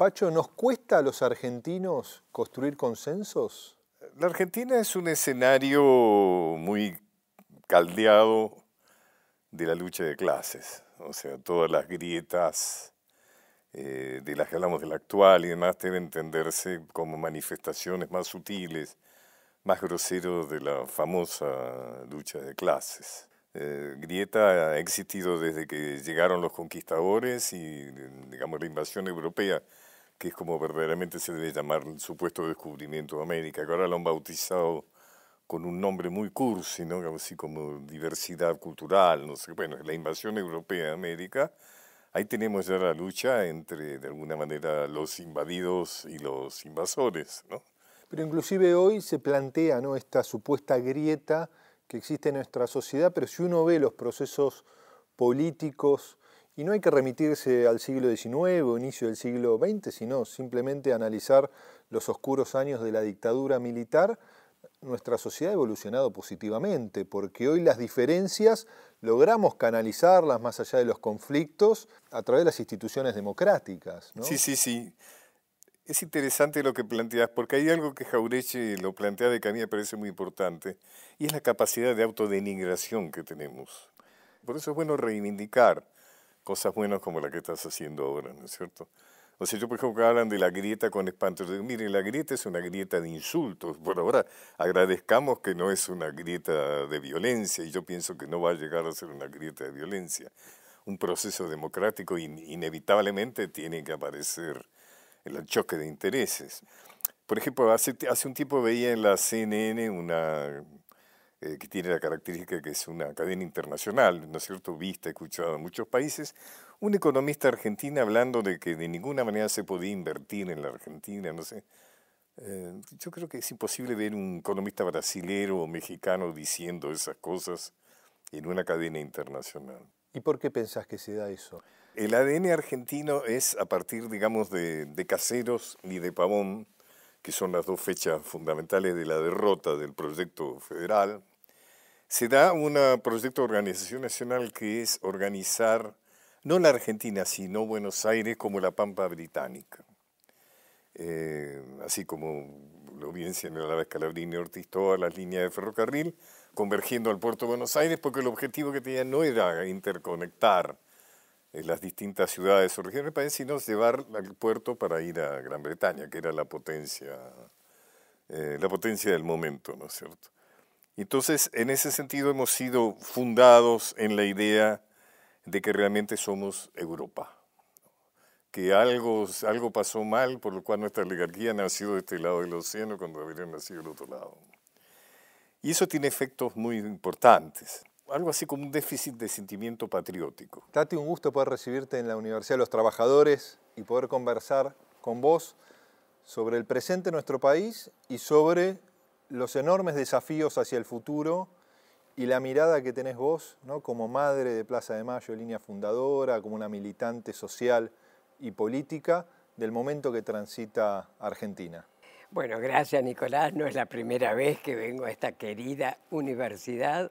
Pacho, ¿nos cuesta a los argentinos construir consensos? La Argentina es un escenario muy caldeado de la lucha de clases, o sea, todas las grietas eh, de las que hablamos del actual y demás deben entenderse como manifestaciones más sutiles, más groseros de la famosa lucha de clases. Eh, grieta ha existido desde que llegaron los conquistadores y, digamos, la invasión europea, que es como verdaderamente se debe llamar el supuesto descubrimiento de América, que ahora lo han bautizado con un nombre muy cursi, ¿no? así como diversidad cultural, no sé, bueno, la invasión europea de América, ahí tenemos ya la lucha entre, de alguna manera, los invadidos y los invasores, ¿no? Pero inclusive hoy se plantea ¿no? esta supuesta grieta que existe en nuestra sociedad, pero si uno ve los procesos políticos, y no hay que remitirse al siglo XIX o inicio del siglo XX, sino simplemente analizar los oscuros años de la dictadura militar, nuestra sociedad ha evolucionado positivamente, porque hoy las diferencias logramos canalizarlas más allá de los conflictos a través de las instituciones democráticas. Sí, sí, sí. Es interesante lo que planteas, porque hay algo que Jaureche lo plantea de que a mí me parece muy importante, y es la capacidad de autodenigración que tenemos. Por eso es bueno reivindicar cosas buenas como la que estás haciendo ahora, ¿no es cierto? O sea, yo por ejemplo hablan de la grieta con espanto, yo digo, mire, la grieta es una grieta de insultos. Por ahora agradezcamos que no es una grieta de violencia y yo pienso que no va a llegar a ser una grieta de violencia. Un proceso democrático inevitablemente tiene que aparecer el choque de intereses. Por ejemplo, hace, hace un tiempo veía en la CNN una eh, que tiene la característica que es una cadena internacional, ¿no es cierto?, vista, escuchada en muchos países, un economista argentino hablando de que de ninguna manera se podía invertir en la Argentina, no sé. Eh, yo creo que es imposible ver un economista brasilero o mexicano diciendo esas cosas en una cadena internacional. ¿Y por qué pensás que se da eso? El ADN argentino es a partir, digamos, de, de Caseros y de Pavón, que son las dos fechas fundamentales de la derrota del proyecto federal, se da un proyecto de organización nacional que es organizar no la Argentina, sino Buenos Aires como la Pampa Británica. Eh, así como lo bien señalaba Scalabrini Ortiz, todas las líneas de ferrocarril convergiendo al puerto de Buenos Aires, porque el objetivo que tenía no era interconectar en las distintas ciudades o regiones del país, sino llevar al puerto para ir a Gran Bretaña, que era la potencia, eh, la potencia del momento, ¿no es cierto? Entonces, en ese sentido hemos sido fundados en la idea de que realmente somos Europa, que algo, algo pasó mal, por lo cual nuestra oligarquía nació de este lado del océano cuando debería nacido del otro lado. Y eso tiene efectos muy importantes algo así como un déficit de sentimiento patriótico. Tati, un gusto poder recibirte en la Universidad de los Trabajadores y poder conversar con vos sobre el presente de nuestro país y sobre los enormes desafíos hacia el futuro y la mirada que tenés vos, como madre de Plaza de Mayo, línea fundadora, como una militante social y política del momento que transita Argentina. Bueno, gracias Nicolás. No es la primera vez que vengo a esta querida universidad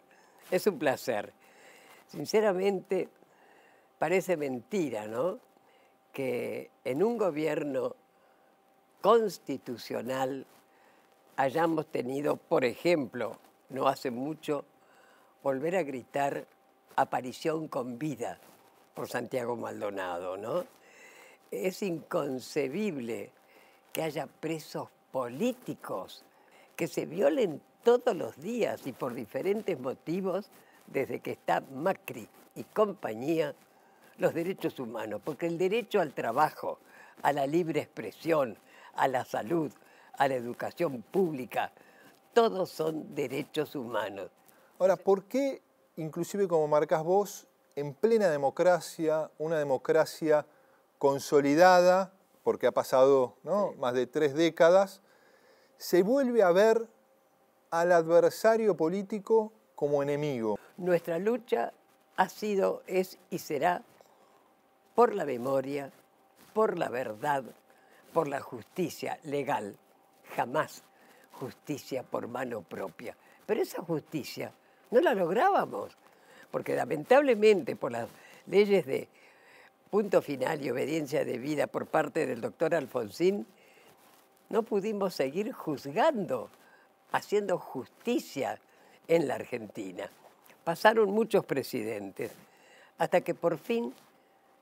es un placer. Sinceramente, parece mentira, ¿no? Que en un gobierno constitucional hayamos tenido, por ejemplo, no hace mucho, volver a gritar aparición con vida por Santiago Maldonado, ¿no? Es inconcebible que haya presos políticos, que se violen todos los días y por diferentes motivos desde que está Macri y compañía los derechos humanos, porque el derecho al trabajo, a la libre expresión, a la salud, a la educación pública, todos son derechos humanos. Ahora, ¿por qué, inclusive como marcas vos, en plena democracia, una democracia consolidada, porque ha pasado más de tres décadas, se vuelve a ver al adversario político como enemigo. Nuestra lucha ha sido, es y será por la memoria, por la verdad, por la justicia legal, jamás justicia por mano propia. Pero esa justicia no la lográbamos, porque lamentablemente por las leyes de punto final y obediencia de vida por parte del doctor Alfonsín, no pudimos seguir juzgando, haciendo justicia en la Argentina. Pasaron muchos presidentes, hasta que por fin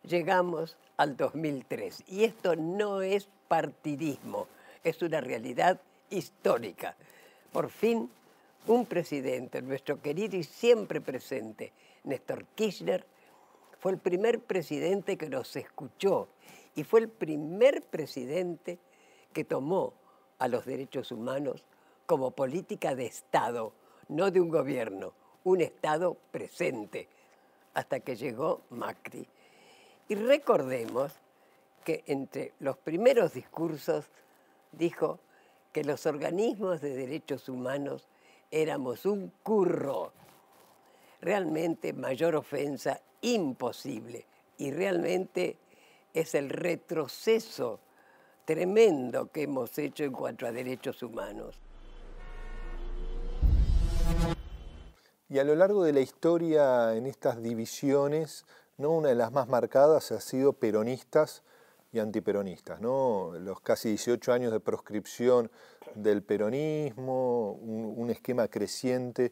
llegamos al 2003. Y esto no es partidismo, es una realidad histórica. Por fin, un presidente, nuestro querido y siempre presente, Néstor Kirchner, fue el primer presidente que nos escuchó y fue el primer presidente que tomó a los derechos humanos como política de Estado, no de un gobierno, un Estado presente, hasta que llegó Macri. Y recordemos que entre los primeros discursos dijo que los organismos de derechos humanos éramos un curro. Realmente mayor ofensa imposible y realmente es el retroceso tremendo que hemos hecho en cuanto a derechos humanos. Y a lo largo de la historia en estas divisiones, ¿no? una de las más marcadas ha sido peronistas y antiperonistas. ¿no? Los casi 18 años de proscripción del peronismo, un esquema creciente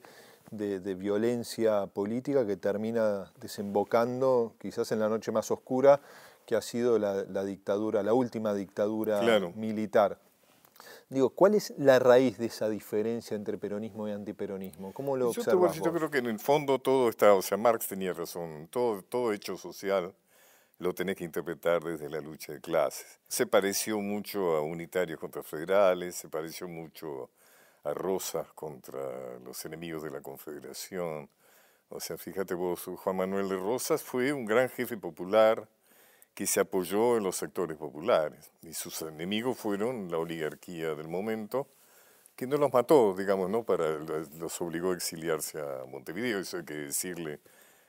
de, violencia política que termina desembocando quizás en la noche más oscura que ha sido la, dictadura, la última dictadura militar. Digo, ¿cuál es la raíz de esa diferencia entre peronismo y antiperonismo? ¿Cómo lo yo, yo creo que en el fondo todo está, o sea, Marx tenía razón, todo, todo hecho social lo tenés que interpretar desde la lucha de clases. Se pareció mucho a unitarios contra federales, se pareció mucho a Rosas contra los enemigos de la Confederación. O sea, fíjate vos, Juan Manuel de Rosas fue un gran jefe popular que se apoyó en los sectores populares y sus enemigos fueron la oligarquía del momento, que no los mató, digamos, ¿no? Para, los obligó a exiliarse a Montevideo, eso hay que decirle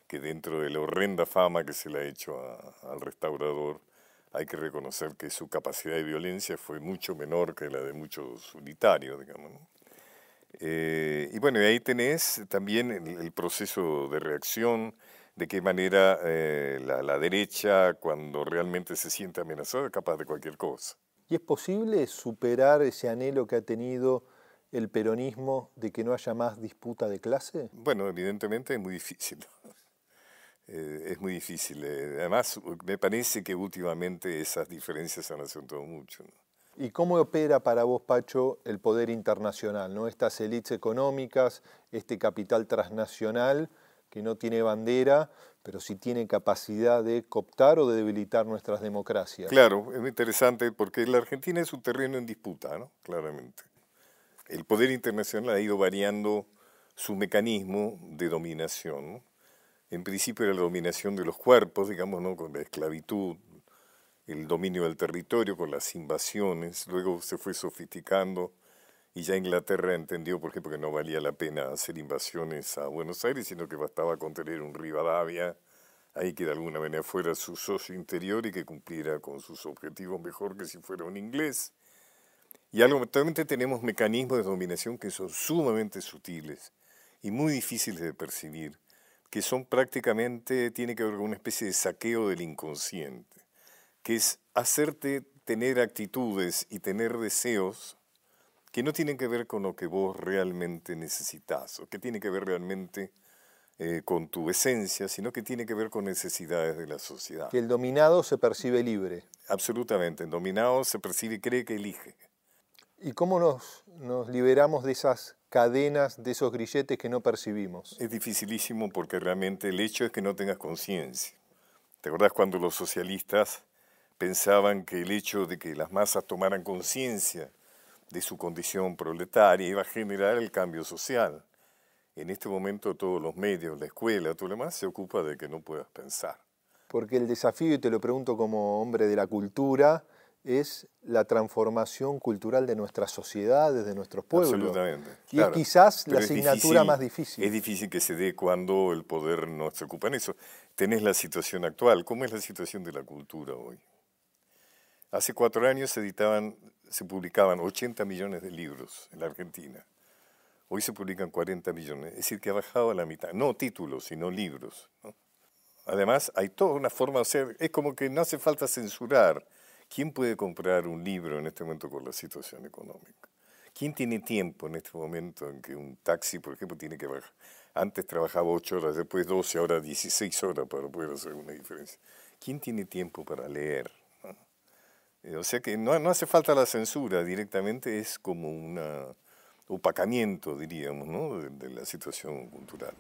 que dentro de la horrenda fama que se le ha hecho al restaurador, hay que reconocer que su capacidad de violencia fue mucho menor que la de muchos unitarios, digamos. ¿no? Eh, y bueno, ahí tenés también el, proceso de reacción, de qué manera eh, la, derecha, cuando realmente se siente amenazada, es capaz de cualquier cosa. ¿Y es posible superar ese anhelo que ha tenido el peronismo de que no haya más disputa de clase? Bueno, evidentemente es muy difícil. Eh, es muy difícil. además, me parece que últimamente esas diferencias han acentuado mucho. ¿Y cómo opera para vos, Pacho, el poder internacional? ¿no? Estas élites económicas, este capital transnacional que no tiene bandera, pero sí tiene capacidad de cooptar o de debilitar nuestras democracias. Claro, es muy interesante porque la Argentina es un terreno en disputa, ¿no? claramente. El poder internacional ha ido variando su mecanismo de dominación. En principio era la dominación de los cuerpos, digamos, ¿no? con la esclavitud, el dominio del territorio con las invasiones, luego se fue sofisticando y ya Inglaterra entendió, por ejemplo, que no valía la pena hacer invasiones a Buenos Aires, sino que bastaba con tener un Rivadavia ahí que de alguna manera fuera su socio interior y que cumpliera con sus objetivos mejor que si fuera un inglés. Y algo, actualmente tenemos mecanismos de dominación que son sumamente sutiles y muy difíciles de percibir, que son prácticamente, tiene que ver con una especie de saqueo del inconsciente que es hacerte tener actitudes y tener deseos que no tienen que ver con lo que vos realmente necesitas, o que tiene que ver realmente eh, con tu esencia, sino que tiene que ver con necesidades de la sociedad. Que el dominado se percibe libre. Absolutamente, el dominado se percibe cree que elige. ¿Y cómo nos, nos liberamos de esas cadenas, de esos grilletes que no percibimos? Es dificilísimo porque realmente el hecho es que no tengas conciencia. ¿Te acordás cuando los socialistas pensaban que el hecho de que las masas tomaran conciencia de su condición proletaria iba a generar el cambio social. En este momento todos los medios, la escuela, todo lo demás se ocupa de que no puedas pensar. Porque el desafío, y te lo pregunto como hombre de la cultura, es la transformación cultural de nuestras sociedades, de nuestros pueblos. Absolutamente. Y es quizás la asignatura más difícil. Es difícil que se dé cuando el poder no se ocupa en eso. Tenés la situación actual. ¿Cómo es la situación de la cultura hoy? Hace cuatro años se editaban, se publicaban 80 millones de libros en la Argentina. Hoy se publican 40 millones, es decir, que ha bajado a la mitad. No títulos, sino libros. Además, hay toda una forma de ser, es como que no hace falta censurar. ¿Quién puede comprar un libro en este momento con la situación económica? ¿Quién tiene tiempo en este momento en que un taxi, por ejemplo, tiene que bajar? Antes trabajaba 8 horas, después 12, ahora 16 horas para poder hacer una diferencia. ¿Quién tiene tiempo para leer? Eh, o sea que no, no, hace falta la censura, directamente es como un opacamiento, diríamos, ¿no? de, de la situación cultural.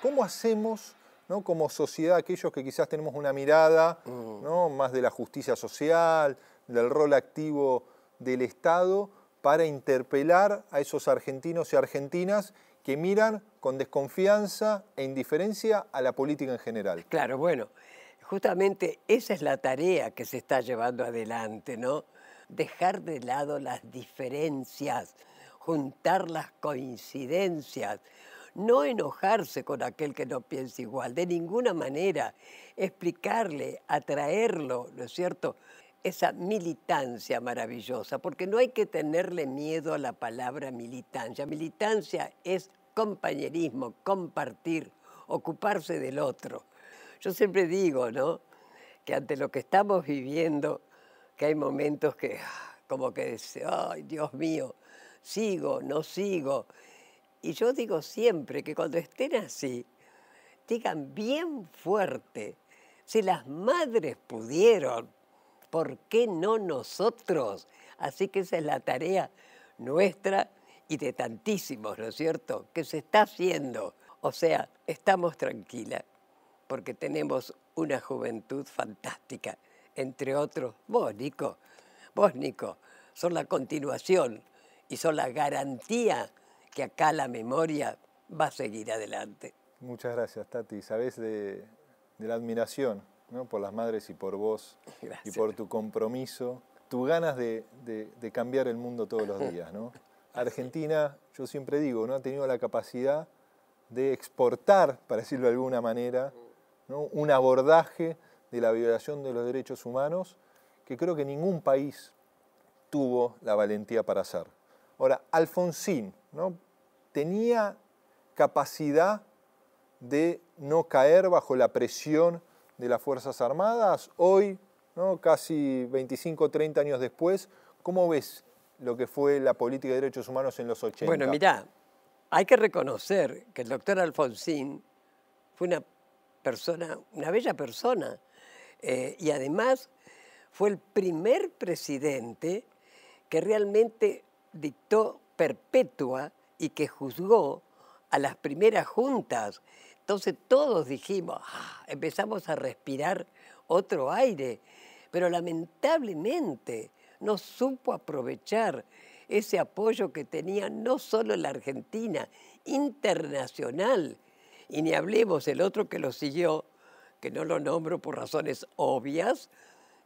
¿Cómo hacemos ¿no? como sociedad, aquellos que quizás tenemos una mirada Mm. ¿no? más de la justicia social, del rol activo del Estado, para interpelar a esos argentinos y argentinas que miran con desconfianza e indiferencia a la política en general? Claro, bueno, justamente esa es la tarea que se está llevando adelante, ¿no? Dejar de lado las diferencias, juntar las coincidencias, no enojarse con aquel que no piensa igual, de ninguna manera, explicarle, atraerlo, ¿no es cierto? Esa militancia maravillosa, porque no hay que tenerle miedo a la palabra militancia. Militancia es compañerismo, compartir, ocuparse del otro. Yo siempre digo, ¿no? Que ante lo que estamos viviendo, que hay momentos que ah, como que dice, ay, Dios mío, sigo, no sigo. Y yo digo siempre que cuando estén así, digan bien fuerte, si las madres pudieron, ¿por qué no nosotros? Así que esa es la tarea nuestra y de tantísimos, ¿no es cierto?, que se está haciendo. O sea, estamos tranquilas porque tenemos una juventud fantástica, entre otros, vos, Nico, vos, Nico, son la continuación y son la garantía que acá la memoria va a seguir adelante. Muchas gracias, Tati. Sabes de, de la admiración ¿no? por las madres y por vos Gracias. y por tu compromiso, tus ganas de, de, de cambiar el mundo todos los días. ¿no? Argentina, yo siempre digo, no ha tenido la capacidad de exportar, para decirlo de alguna manera, ¿no? un abordaje de la violación de los derechos humanos que creo que ningún país tuvo la valentía para hacer. Ahora, Alfonsín ¿no? tenía capacidad de no caer bajo la presión de las Fuerzas Armadas. Hoy, ¿no? casi 25 o 30 años después, ¿cómo ves lo que fue la política de derechos humanos en los 80? Bueno, mirá, hay que reconocer que el doctor Alfonsín fue una persona, una bella persona, eh, y además fue el primer presidente que realmente dictó perpetua y que juzgó a las primeras juntas. Entonces todos dijimos, "Ah", empezamos a respirar otro aire, pero lamentablemente no supo aprovechar ese apoyo que tenía no solo la Argentina, internacional. Y ni hablemos el otro que lo siguió, que no lo nombro por razones obvias,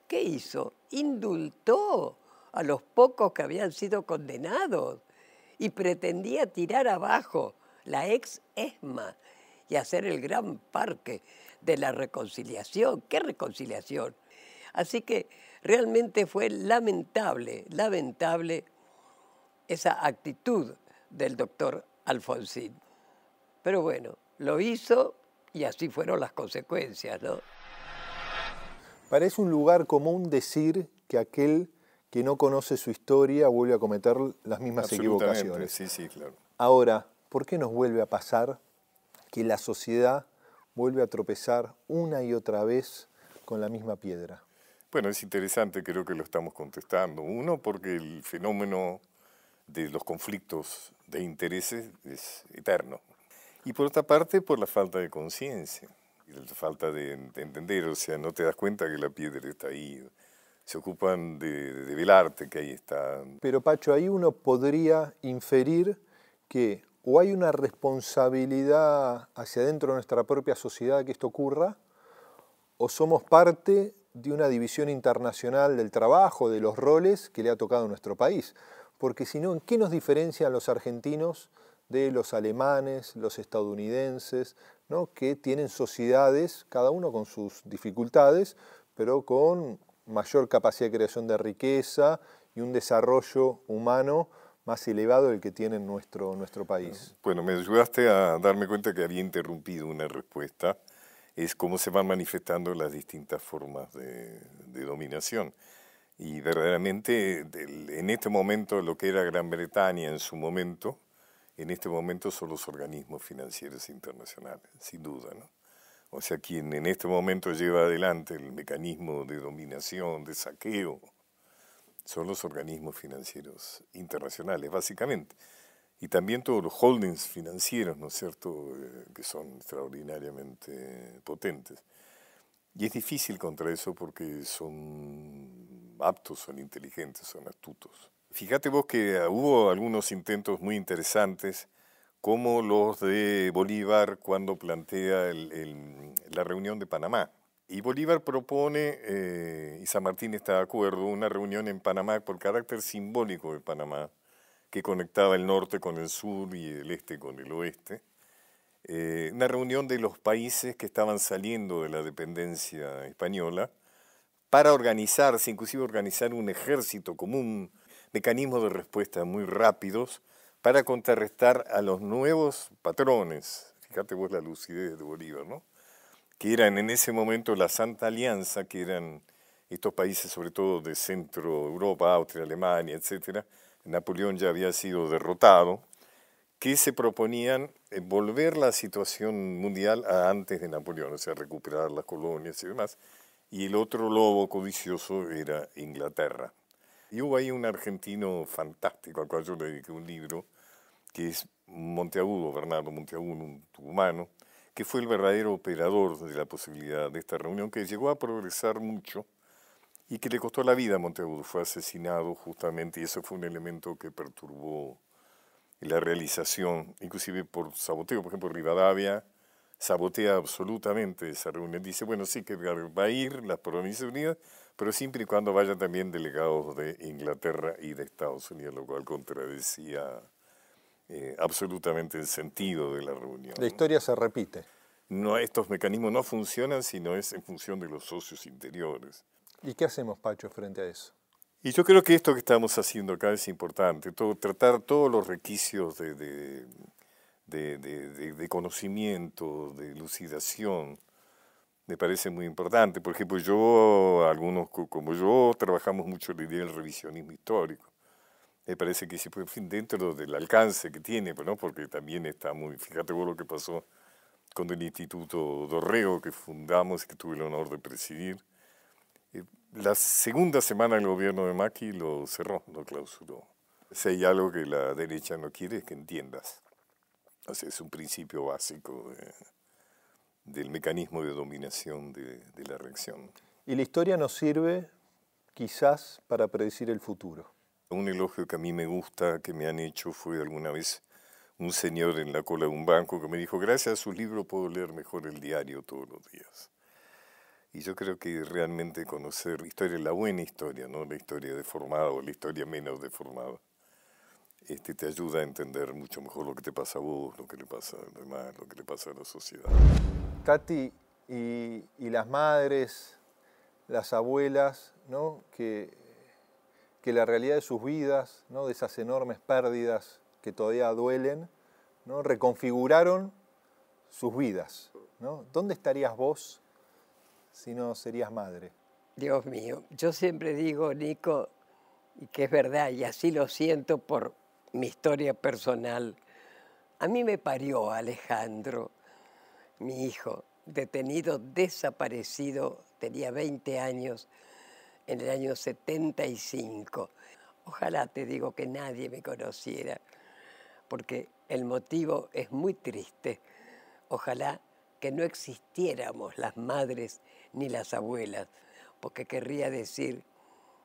¿qué hizo? Indultó a los pocos que habían sido condenados y pretendía tirar abajo la ex ESMA y hacer el gran parque de la reconciliación. ¿Qué reconciliación? Así que realmente fue lamentable, lamentable esa actitud del doctor Alfonsín. Pero bueno, lo hizo y así fueron las consecuencias, ¿no? Parece un lugar común decir que aquel que no conoce su historia vuelve a cometer las mismas equivocaciones. Sí, sí, claro. Ahora, ¿por qué nos vuelve a pasar que la sociedad vuelve a tropezar una y otra vez con la misma piedra? Bueno, es interesante, creo que lo estamos contestando. Uno, porque el fenómeno de los conflictos de intereses es eterno. Y por otra parte, por la falta de conciencia, la falta de, de entender, o sea, no te das cuenta que la piedra está ahí. Se ocupan de, de velarte que ahí está. Pero Pacho, ahí uno podría inferir que o hay una responsabilidad hacia adentro de nuestra propia sociedad que esto ocurra, o somos parte de una división internacional del trabajo, de los roles que le ha tocado a nuestro país. Porque si no, ¿en qué nos diferencian los argentinos de los alemanes, los estadounidenses, ¿no? que tienen sociedades, cada uno con sus dificultades, pero con mayor capacidad de creación de riqueza y un desarrollo humano más elevado del que tiene nuestro, nuestro país. Bueno, me ayudaste a darme cuenta que había interrumpido una respuesta. Es cómo se van manifestando las distintas formas de, de dominación. Y verdaderamente, en este momento, lo que era Gran Bretaña en su momento, en este momento son los organismos financieros internacionales, sin duda. ¿no? O sea, quien en este momento lleva adelante el mecanismo de dominación, de saqueo, son los organismos financieros internacionales, básicamente. Y también todos los holdings financieros, ¿no es cierto?, eh, que son extraordinariamente potentes. Y es difícil contra eso porque son aptos, son inteligentes, son astutos. Fíjate vos que hubo algunos intentos muy interesantes, como los de Bolívar cuando plantea la reunión de Panamá. Y Bolívar propone, eh, y San Martín está de acuerdo, una reunión en Panamá por carácter simbólico de Panamá, que conectaba el norte con el sur y el este con el oeste. Eh, una reunión de los países que estaban saliendo de la dependencia española para organizarse, inclusive organizar un ejército común, mecanismos de respuesta muy rápidos para contrarrestar a los nuevos patrones. Fíjate vos la lucidez de Bolívar, ¿no? que eran en ese momento la Santa Alianza, que eran estos países sobre todo de Centro Europa, Austria, Alemania, etc. Napoleón ya había sido derrotado, que se proponían eh, volver la situación mundial a antes de Napoleón, o sea, recuperar las colonias y demás. Y el otro lobo codicioso era Inglaterra. Y hubo ahí un argentino fantástico, al cual yo le dediqué un libro, que es Monteagudo, Bernardo Monteagudo, un humano, que fue el verdadero operador de la posibilidad de esta reunión, que llegó a progresar mucho y que le costó la vida a Monteagudo. Fue asesinado justamente y eso fue un elemento que perturbó la realización, inclusive por saboteo. Por ejemplo, Rivadavia sabotea absolutamente esa reunión. Dice, bueno, sí que va a ir las Provincias Unidas, pero siempre y cuando vayan también delegados de Inglaterra y de Estados Unidos, lo cual contradecía eh, absolutamente el sentido de la reunión. La historia se repite. No, estos mecanismos no funcionan si no es en función de los socios interiores. ¿Y qué hacemos, Pacho, frente a eso? Y yo creo que esto que estamos haciendo acá es importante, todo, tratar todos los requisitos de, de, de, de, conocimiento, de elucidación, me parece muy importante. Por ejemplo, yo, algunos como yo, trabajamos mucho la idea del revisionismo histórico me parece que sí, pues, dentro del alcance que tiene, ¿no? porque también está muy, fíjate vos lo que pasó con el Instituto Dorrego que fundamos y que tuve el honor de presidir. Eh, la segunda semana el gobierno de Macri lo cerró, lo clausuró. Si hay algo que la derecha no quiere es que entiendas. O sea, es un principio básico del mecanismo de dominación de, de la reacción. Y la historia nos sirve quizás para predecir el futuro. Un elogio que a mí me gusta, que me han hecho, fue alguna vez un señor en la cola de un banco que me dijo, gracias a su libro puedo leer mejor el diario todos los días. Y yo creo que realmente conocer historia, la buena historia, no la historia deformada o la historia menos deformada, este, te ayuda a entender mucho mejor lo que te pasa a vos, lo que le pasa a los demás, lo que le pasa a la sociedad. Tati, y, las madres, las abuelas, ¿no? que la realidad de sus vidas, ¿no? de esas enormes pérdidas que todavía duelen, ¿no? reconfiguraron sus vidas. ¿Dónde estarías vos si no serías madre? Dios mío, yo siempre digo, Nico, y que es verdad, y así lo siento por mi historia personal. A mí me parió Alejandro, mi hijo, detenido, desaparecido, tenía 20 años, en el año 75. Ojalá te digo que nadie me conociera, porque el motivo es muy triste. Ojalá que no existiéramos las madres ni las abuelas, porque querría decir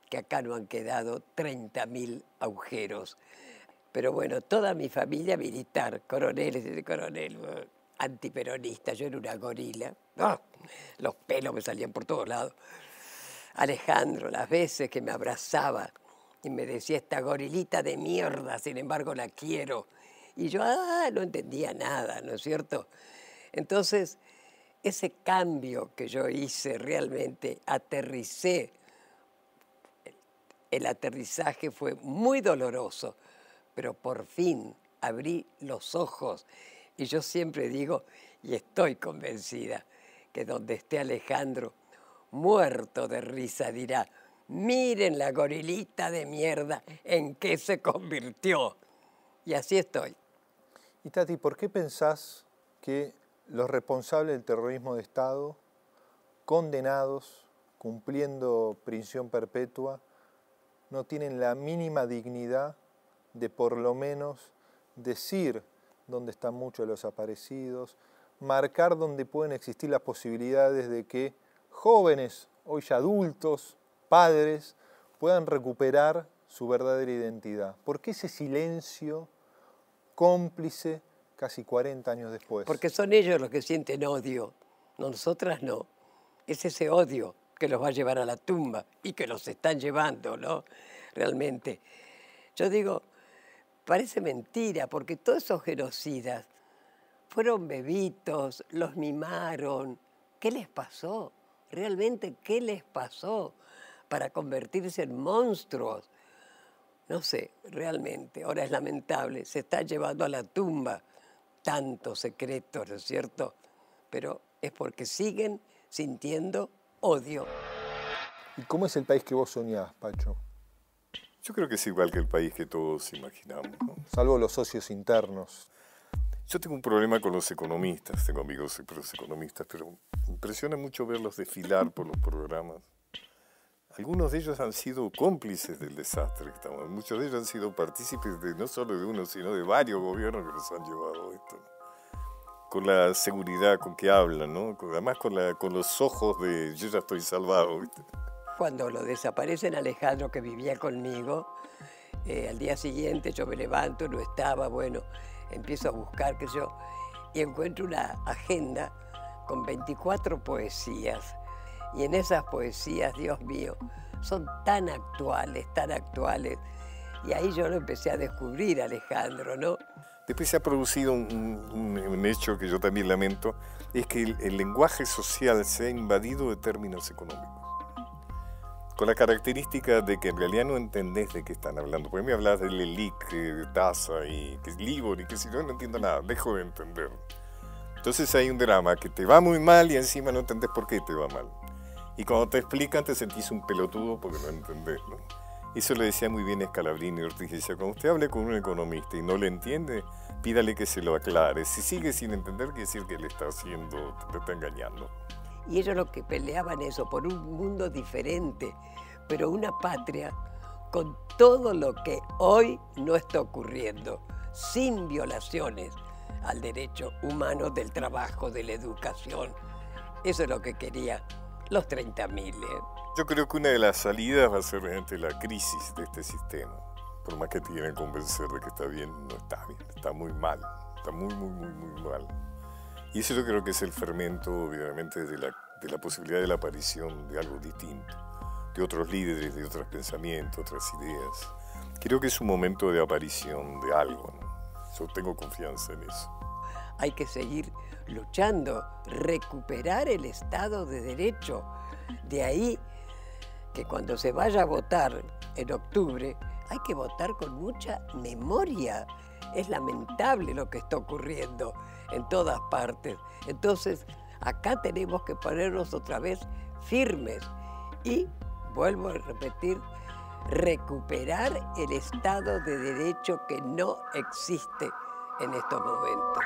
que acá no han quedado 30.000 agujeros. Pero bueno, toda mi familia militar, coroneles y coronel, antiperonista, yo era una gorila. ¡Ah! Los pelos me salían por todos lados. Alejandro, las veces que me abrazaba y me decía, esta gorilita de mierda, sin embargo la quiero. Y yo, ah, no entendía nada, ¿no es cierto? Entonces, ese cambio que yo hice realmente, aterricé, el aterrizaje fue muy doloroso, pero por fin abrí los ojos y yo siempre digo, y estoy convencida, que donde esté Alejandro, muerto de risa, dirá, miren la gorilita de mierda en qué se convirtió. Y así estoy. Y Tati, ¿por qué pensás que los responsables del terrorismo de Estado, condenados, cumpliendo prisión perpetua, no tienen la mínima dignidad de por lo menos decir dónde están muchos de los aparecidos, marcar dónde pueden existir las posibilidades de que jóvenes, hoy ya adultos, padres, puedan recuperar su verdadera identidad. ¿Por qué ese silencio cómplice casi 40 años después? Porque son ellos los que sienten odio, nosotras no. Es ese odio que los va a llevar a la tumba y que los están llevando, ¿no? Realmente. Yo digo, parece mentira, porque todos esos genocidas fueron bebitos, los mimaron. ¿Qué les pasó? Realmente, ¿qué les pasó para convertirse en monstruos? No sé, realmente, ahora es lamentable, se está llevando a la tumba tantos secretos, ¿no es cierto? Pero es porque siguen sintiendo odio. ¿Y cómo es el país que vos soñás, Pacho? Yo creo que es igual que el país que todos imaginamos. ¿no? Salvo los socios internos. Yo tengo un problema con los economistas, tengo amigos economistas, pero me impresiona mucho verlos desfilar por los programas. Algunos de ellos han sido cómplices del desastre que estamos. Muchos de ellos han sido partícipes de no solo de uno, sino de varios gobiernos que nos han llevado esto. Con la seguridad con que hablan, ¿no? además con, la, con los ojos de yo ya estoy salvado. ¿viste? Cuando lo desaparecen Alejandro, que vivía conmigo, eh, al día siguiente yo me levanto, no estaba, bueno, empiezo a buscar, qué sé yo, y encuentro una agenda con 24 poesías. Y en esas poesías, Dios mío, son tan actuales, tan actuales. Y ahí yo lo empecé a descubrir, Alejandro, ¿no? Después se ha producido un, hecho que yo también lamento, es que el, el lenguaje social se ha invadido de términos económicos. Con la característica de que en realidad no entendés de qué están hablando. Porque me hablas del ELIC, eh, de TASA y que es LIBOR y que si yo no entiendo nada, dejo de entender. Entonces hay un drama que te va muy mal y encima no entendés por qué te va mal. Y cuando te explican te sentís un pelotudo porque no entendés, ¿no? Eso le decía muy bien Scalabrini Ortiz, decía, cuando usted hable con un economista y no le entiende, pídale que se lo aclare. Si sigue sin entender, quiere decir que le está haciendo, te está engañando. Y ellos lo que peleaban eso, por un mundo diferente, pero una patria con todo lo que hoy no está ocurriendo, sin violaciones al derecho humano del trabajo, de la educación. Eso es lo que quería los 30.000. ¿eh? Yo creo que una de las salidas va a ser realmente la crisis de este sistema. Por más que te quieren convencer de que está bien, no está bien, está muy mal, está muy, muy, muy, muy mal. Y eso yo creo que es el fermento, obviamente, de la, de la posibilidad de la aparición de algo distinto, de otros líderes, de otros pensamientos, otras ideas. Creo que es un momento de aparición de algo, ¿no? Yo tengo confianza en eso. Hay que seguir luchando, recuperar el Estado de Derecho. De ahí que cuando se vaya a votar en octubre, hay que votar con mucha memoria. Es lamentable lo que está ocurriendo en todas partes. Entonces, acá tenemos que ponernos otra vez firmes y, vuelvo a repetir, recuperar el Estado de Derecho que no existe en estos momentos.